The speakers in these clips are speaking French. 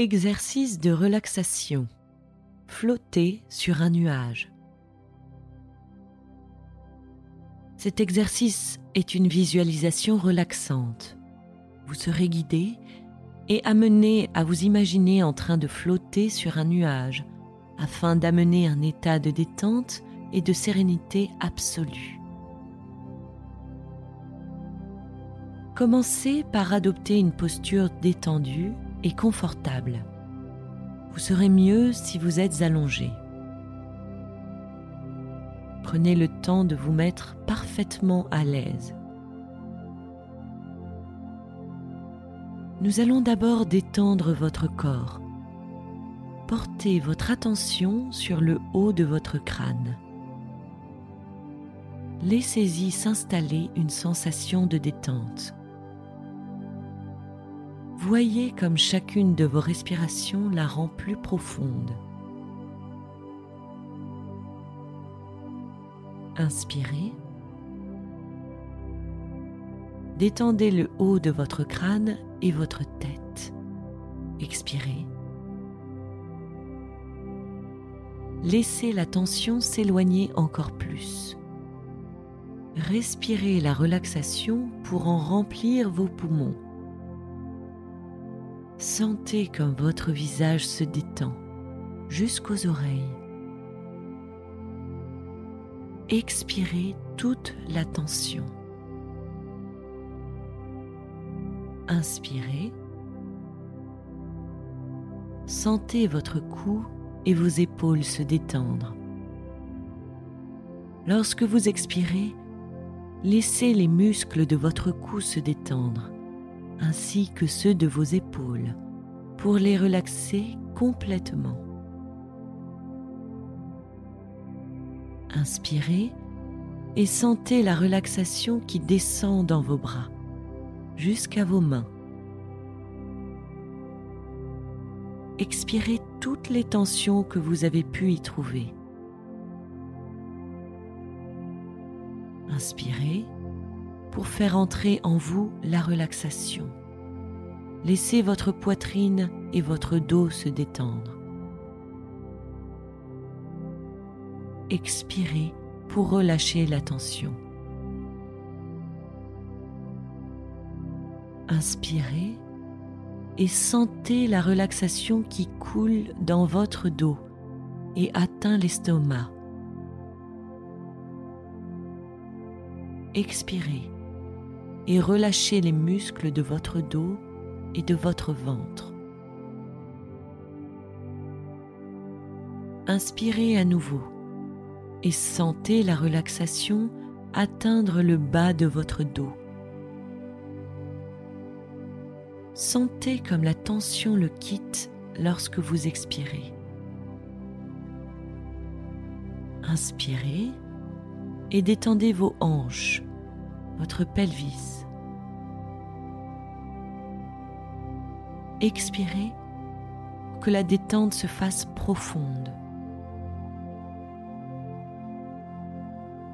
Exercice de relaxation. Flotter sur un nuage. Cet exercice est une visualisation relaxante. Vous serez guidé et amené à vous imaginer en train de flotter sur un nuage afin d'amener un état de détente et de sérénité absolue. Commencez par adopter une posture détendue et confortable. Vous serez mieux si vous êtes allongé. Prenez le temps de vous mettre parfaitement à l'aise. Nous allons d'abord détendre votre corps. Portez votre attention sur le haut de votre crâne. Laissez-y s'installer une sensation de détente. Voyez comme chacune de vos respirations la rend plus profonde. Inspirez. Détendez le haut de votre crâne et votre tête. Expirez. Laissez la tension s'éloigner encore plus. Respirez la relaxation pour en remplir vos poumons. Sentez comme votre visage se détend jusqu'aux oreilles. Expirez toute la tension. Inspirez. Sentez votre cou et vos épaules se détendre. Lorsque vous expirez, laissez les muscles de votre cou se détendre ainsi que ceux de vos épaules pour les relaxer complètement. Inspirez et sentez la relaxation qui descend dans vos bras jusqu'à vos mains. Expirez toutes les tensions que vous avez pu y trouver. Inspirez pour faire entrer en vous la relaxation. Laissez votre poitrine et votre dos se détendre. Expirez pour relâcher la tension. Inspirez et sentez la relaxation qui coule dans votre dos et atteint l'estomac. Expirez et relâchez les muscles de votre dos et de votre ventre. Inspirez à nouveau et sentez la relaxation atteindre le bas de votre dos. Sentez comme la tension le quitte lorsque vous expirez. Inspirez et détendez vos hanches, votre pelvis. Expirez que la détente se fasse profonde.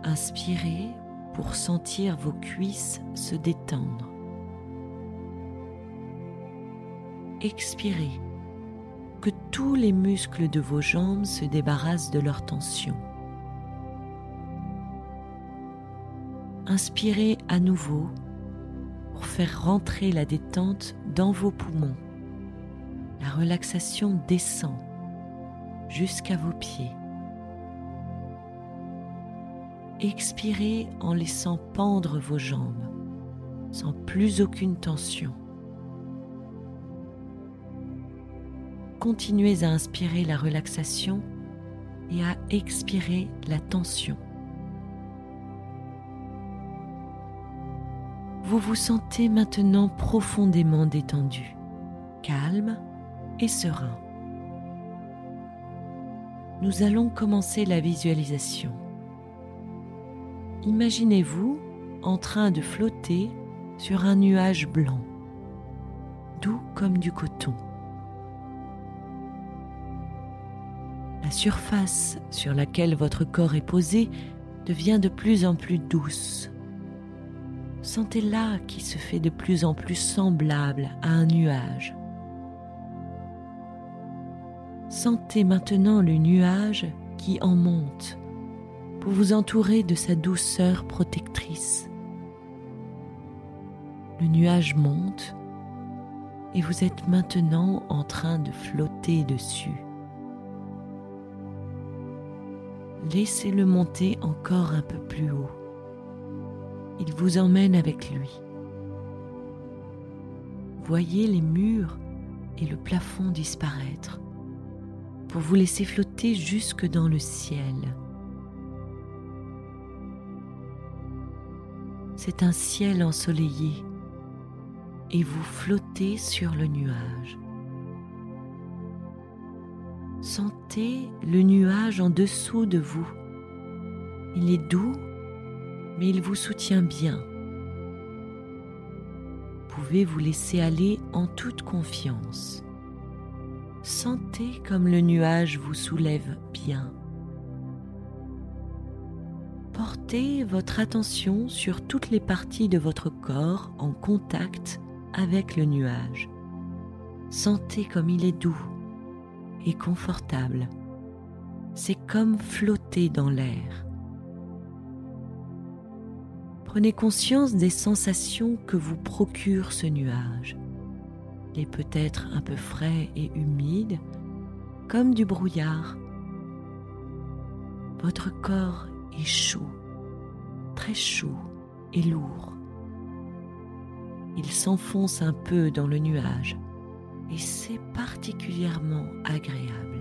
Inspirez pour sentir vos cuisses se détendre. Expirez que tous les muscles de vos jambes se débarrassent de leur tension. Inspirez à nouveau pour faire rentrer la détente dans vos poumons. La relaxation descend jusqu'à vos pieds. Expirez en laissant pendre vos jambes sans plus aucune tension. Continuez à inspirer la relaxation et à expirer la tension. vous vous sentez maintenant profondément détendu, calme et serein. Nous allons commencer la visualisation. Imaginez-vous en train de flotter sur un nuage blanc, doux comme du coton. La surface sur laquelle votre corps est posé devient de plus en plus douce Sentez-la qui se fait de plus en plus semblable à un nuage. Sentez maintenant le nuage qui en monte pour vous entourer de sa douceur protectrice. Le nuage monte et vous êtes maintenant en train de flotter dessus. Laissez-le monter encore un peu plus haut. Il vous emmène avec lui. Voyez les murs et le plafond disparaître pour vous laisser flotter jusque dans le ciel. C'est un ciel ensoleillé et vous flottez sur le nuage. Sentez le nuage en dessous de vous. Il est doux, mais il vous soutient bien. Pouvez vous laisser aller en toute confiance. Sentez comme le nuage vous soulève bien. Portez votre attention sur toutes les parties de votre corps en contact avec le nuage. Sentez comme il est doux et confortable. C'est comme flotter dans l'air. Prenez conscience des sensations que vous procure ce nuage. Il est peut-être un peu frais et humide, comme du brouillard. Votre corps est chaud, très chaud et lourd. Il s'enfonce un peu dans le nuage et c'est particulièrement agréable.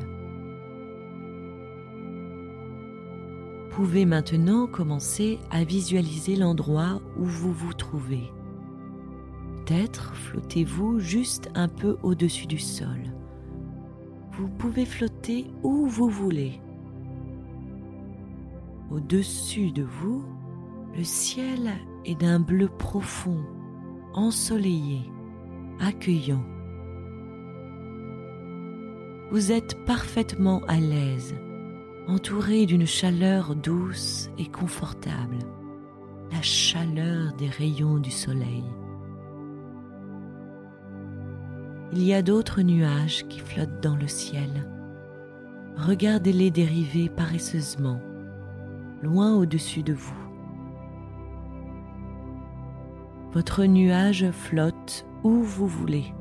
Vous pouvez maintenant commencer à visualiser l'endroit où vous vous trouvez. Peut-être flottez-vous juste un peu au-dessus du sol. Vous pouvez flotter où vous voulez. Au-dessus de vous, le ciel est d'un bleu profond ensoleillé, accueillant. Vous êtes parfaitement à l'aise, entouré d'une chaleur douce et confortable, la chaleur des rayons du soleil. Il y a d'autres nuages qui flottent dans le ciel. Regardez-les dériver paresseusement, loin au-dessus de vous. Votre nuage flotte où vous voulez.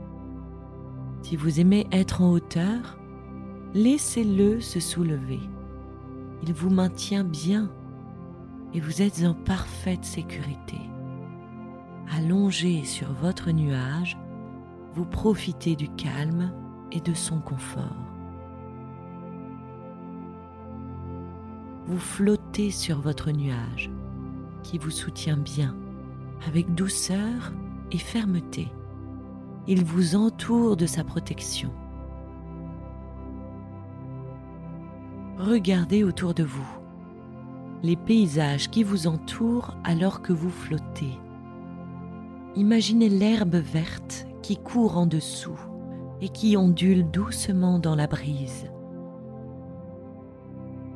Si vous aimez être en hauteur, laissez-le se soulever. Il vous maintient bien et vous êtes en parfaite sécurité. Allongé sur votre nuage, vous profitez du calme et de son confort. Vous flottez sur votre nuage qui vous soutient bien avec douceur et fermeté. Il vous entoure de sa protection. Regardez autour de vous les paysages qui vous entourent alors que vous flottez. Imaginez l'herbe verte qui court en dessous et qui ondule doucement dans la brise.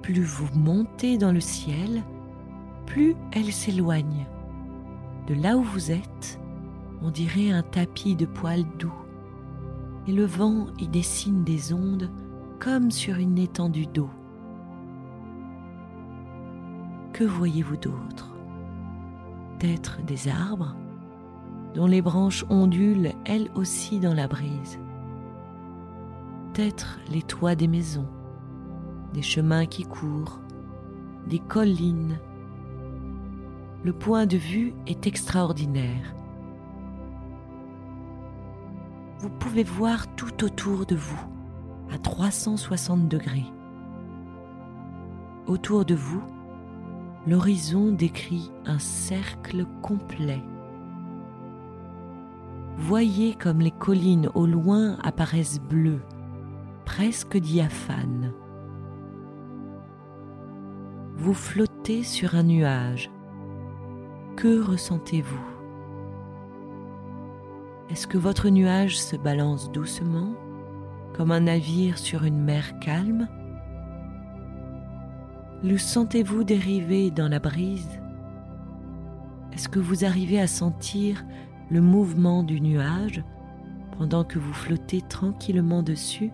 Plus vous montez dans le ciel, plus elle s'éloigne de là où vous êtes, on dirait un tapis de poils doux, et le vent y dessine des ondes comme sur une étendue d'eau. Que voyez-vous d'autre? Peut-être des arbres? Dont les branches ondulent elles aussi dans la brise. Peut-être les toits des maisons, des chemins qui courent, des collines le point de vue est extraordinaire. Vous pouvez voir tout autour de vous, à 360 degrés. Autour de vous, l'horizon décrit un cercle complet. Voyez comme les collines au loin apparaissent bleues, presque diaphanes. Vous flottez sur un nuage. Que ressentez-vous? Est-ce que votre nuage se balance doucement, comme un navire sur une mer calme? Le sentez-vous dériver dans la brise? Est-ce que vous arrivez à sentir le mouvement du nuage pendant que vous flottez tranquillement dessus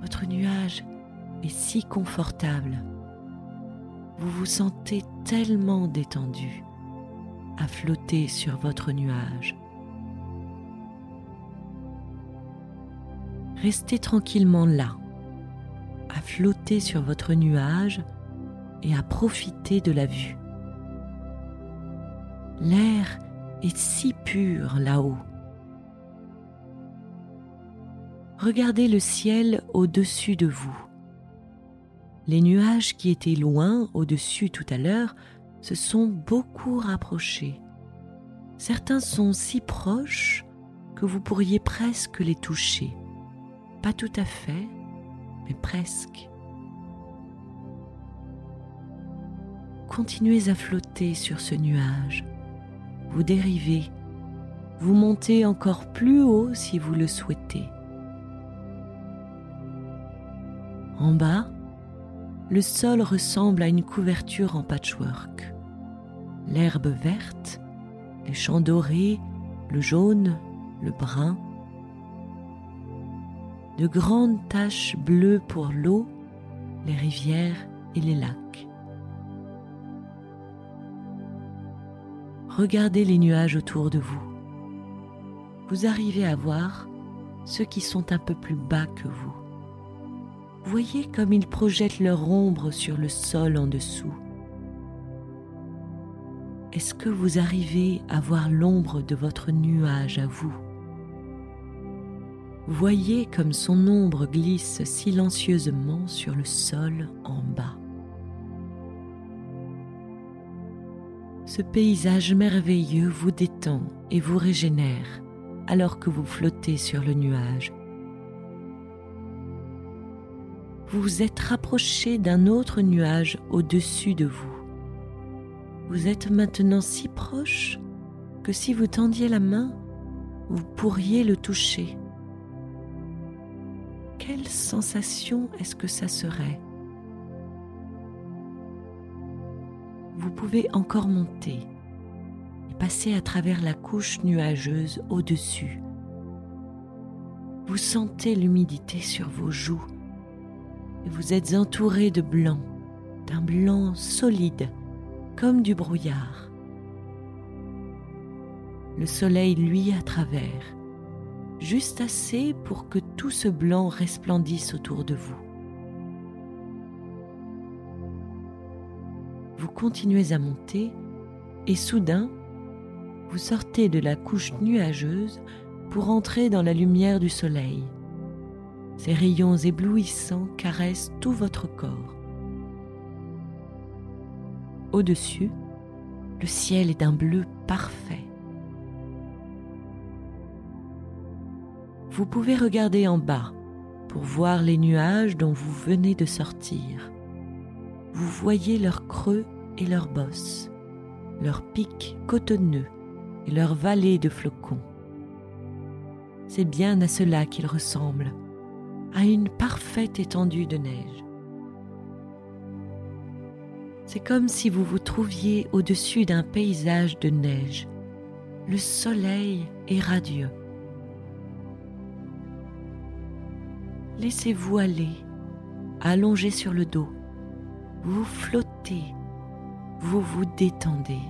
Votre nuage est si confortable. Vous vous sentez tellement détendu à flotter sur votre nuage. Restez tranquillement là, à flotter sur votre nuage et à profiter de la vue. L'air est si pur là-haut. Regardez le ciel au-dessus de vous. Les nuages qui étaient loin au-dessus tout à l'heure se sont beaucoup rapprochés. Certains sont si proches que vous pourriez presque les toucher. Pas tout à fait, mais presque. Continuez à flotter sur ce nuage. Vous dérivez. Vous montez encore plus haut si vous le souhaitez. En bas, le sol ressemble à une couverture en patchwork. L'herbe verte, les champs dorés, le jaune, le brun. De grandes taches bleues pour l'eau, les rivières et les lacs. Regardez les nuages autour de vous. Vous arrivez à voir ceux qui sont un peu plus bas que vous. Voyez comme ils projettent leur ombre sur le sol en dessous. Est-ce que vous arrivez à voir l'ombre de votre nuage à vous? Voyez comme son ombre glisse silencieusement sur le sol en bas. Ce paysage merveilleux vous détend et vous régénère alors que vous flottez sur le nuage. Vous êtes rapproché d'un autre nuage au-dessus de vous. Vous êtes maintenant si proche que si vous tendiez la main, vous pourriez le toucher. Quelle sensation est-ce que ça serait? Vous pouvez encore monter et passer à travers la couche nuageuse au-dessus. Vous sentez l'humidité sur vos joues vous êtes entouré de blanc, d'un blanc solide, comme du brouillard. Le soleil luit à travers, juste assez pour que tout ce blanc resplendisse autour de vous. Vous continuez à monter et soudain, vous sortez de la couche nuageuse pour entrer dans la lumière du soleil. Ces rayons éblouissants caressent tout votre corps. Au-dessus, le ciel est d'un bleu parfait. Vous pouvez regarder en bas pour voir les nuages dont vous venez de sortir. Vous voyez leurs creux et leurs bosses, leurs pics cotonneux et leurs vallées de flocons. C'est bien à cela qu'ils ressemblent à une parfaite étendue de neige. C'est comme si vous vous trouviez au-dessus d'un paysage de neige. Le soleil est radieux. Laissez-vous aller, allongé sur le dos. Vous flottez, vous vous détendez.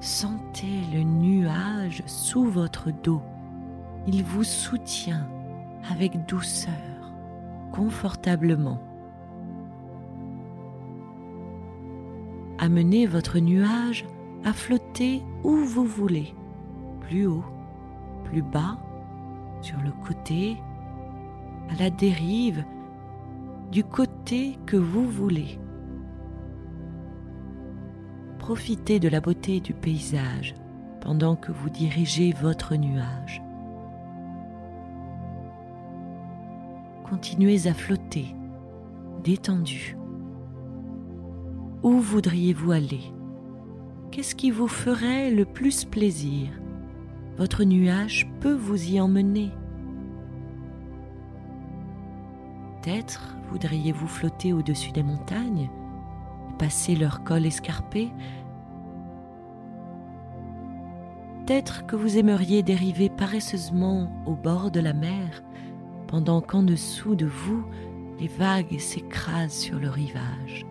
Sentez le nuage sous votre dos il vous soutient avec douceur, confortablement. Amenez votre nuage à flotter où vous voulez, plus haut, plus bas, sur le côté, à la dérive, du côté que vous voulez. Profitez de la beauté du paysage pendant que vous dirigez votre nuage. continuez à flotter, détendu. Où voudriez-vous aller? Qu'est-ce qui vous ferait le plus plaisir? Votre nuage peut vous y emmener. Peut-être voudriez-vous flotter au-dessus des montagnes passer leur col escarpé? Peut-être que vous aimeriez dériver paresseusement au bord de la mer pendant qu'en dessous de vous, les vagues s'écrasent sur le rivage.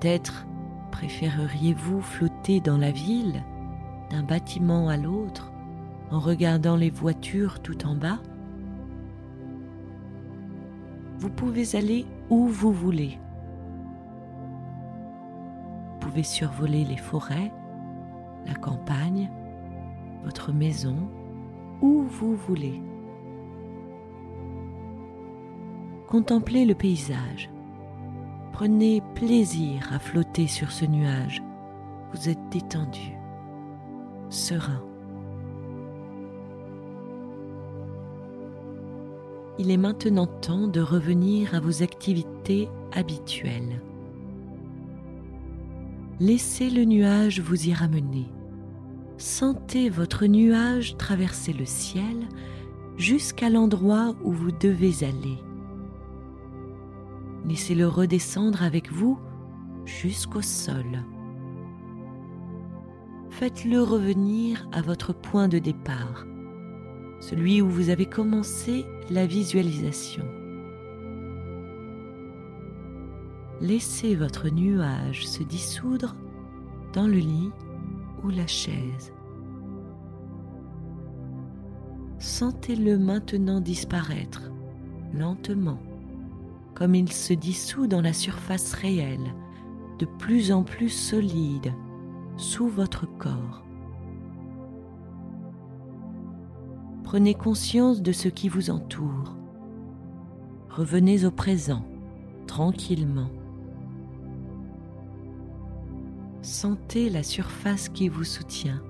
Peut-être préféreriez-vous flotter dans la ville, d'un bâtiment à l'autre, en regardant les voitures tout en bas? Vous pouvez aller où vous voulez. Vous pouvez survoler les forêts, la campagne, votre maison, où vous voulez. Contemplez le paysage. Prenez plaisir à flotter sur ce nuage. Vous êtes détendu, serein. Il est maintenant temps de revenir à vos activités habituelles. Laissez le nuage vous y ramener. Sentez votre nuage traverser le ciel jusqu'à l'endroit où vous devez aller. Laissez-le redescendre avec vous jusqu'au sol. Faites-le revenir à votre point de départ, celui où vous avez commencé la visualisation. Laissez votre nuage se dissoudre dans le lit ou la chaise. Sentez-le maintenant disparaître lentement, comme il se dissout dans la surface réelle, de plus en plus solide, sous votre corps. Prenez conscience de ce qui vous entoure. Revenez au présent, tranquillement. Sentez la surface qui vous soutient.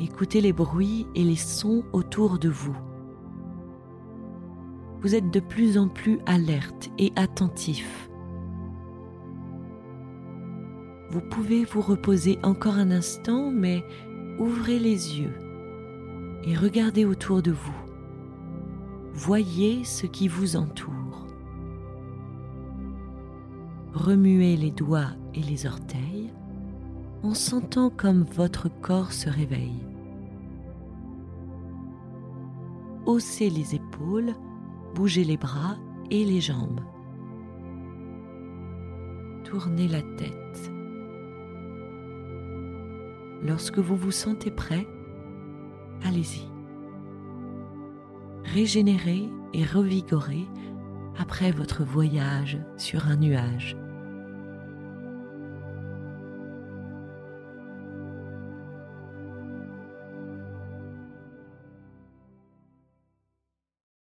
Écoutez les bruits et les sons autour de vous. Vous êtes de plus en plus alerte et attentif. Vous pouvez vous reposer encore un instant, mais ouvrez les yeux et regardez autour de vous. Voyez ce qui vous entoure remuez les doigts et les orteils en sentant comme votre corps se réveille. Haussez les épaules, bougez les bras et les jambes. Tournez la tête. Lorsque vous vous sentez prêt, allez-y. Régénérez et revigorez après votre voyage sur un nuage.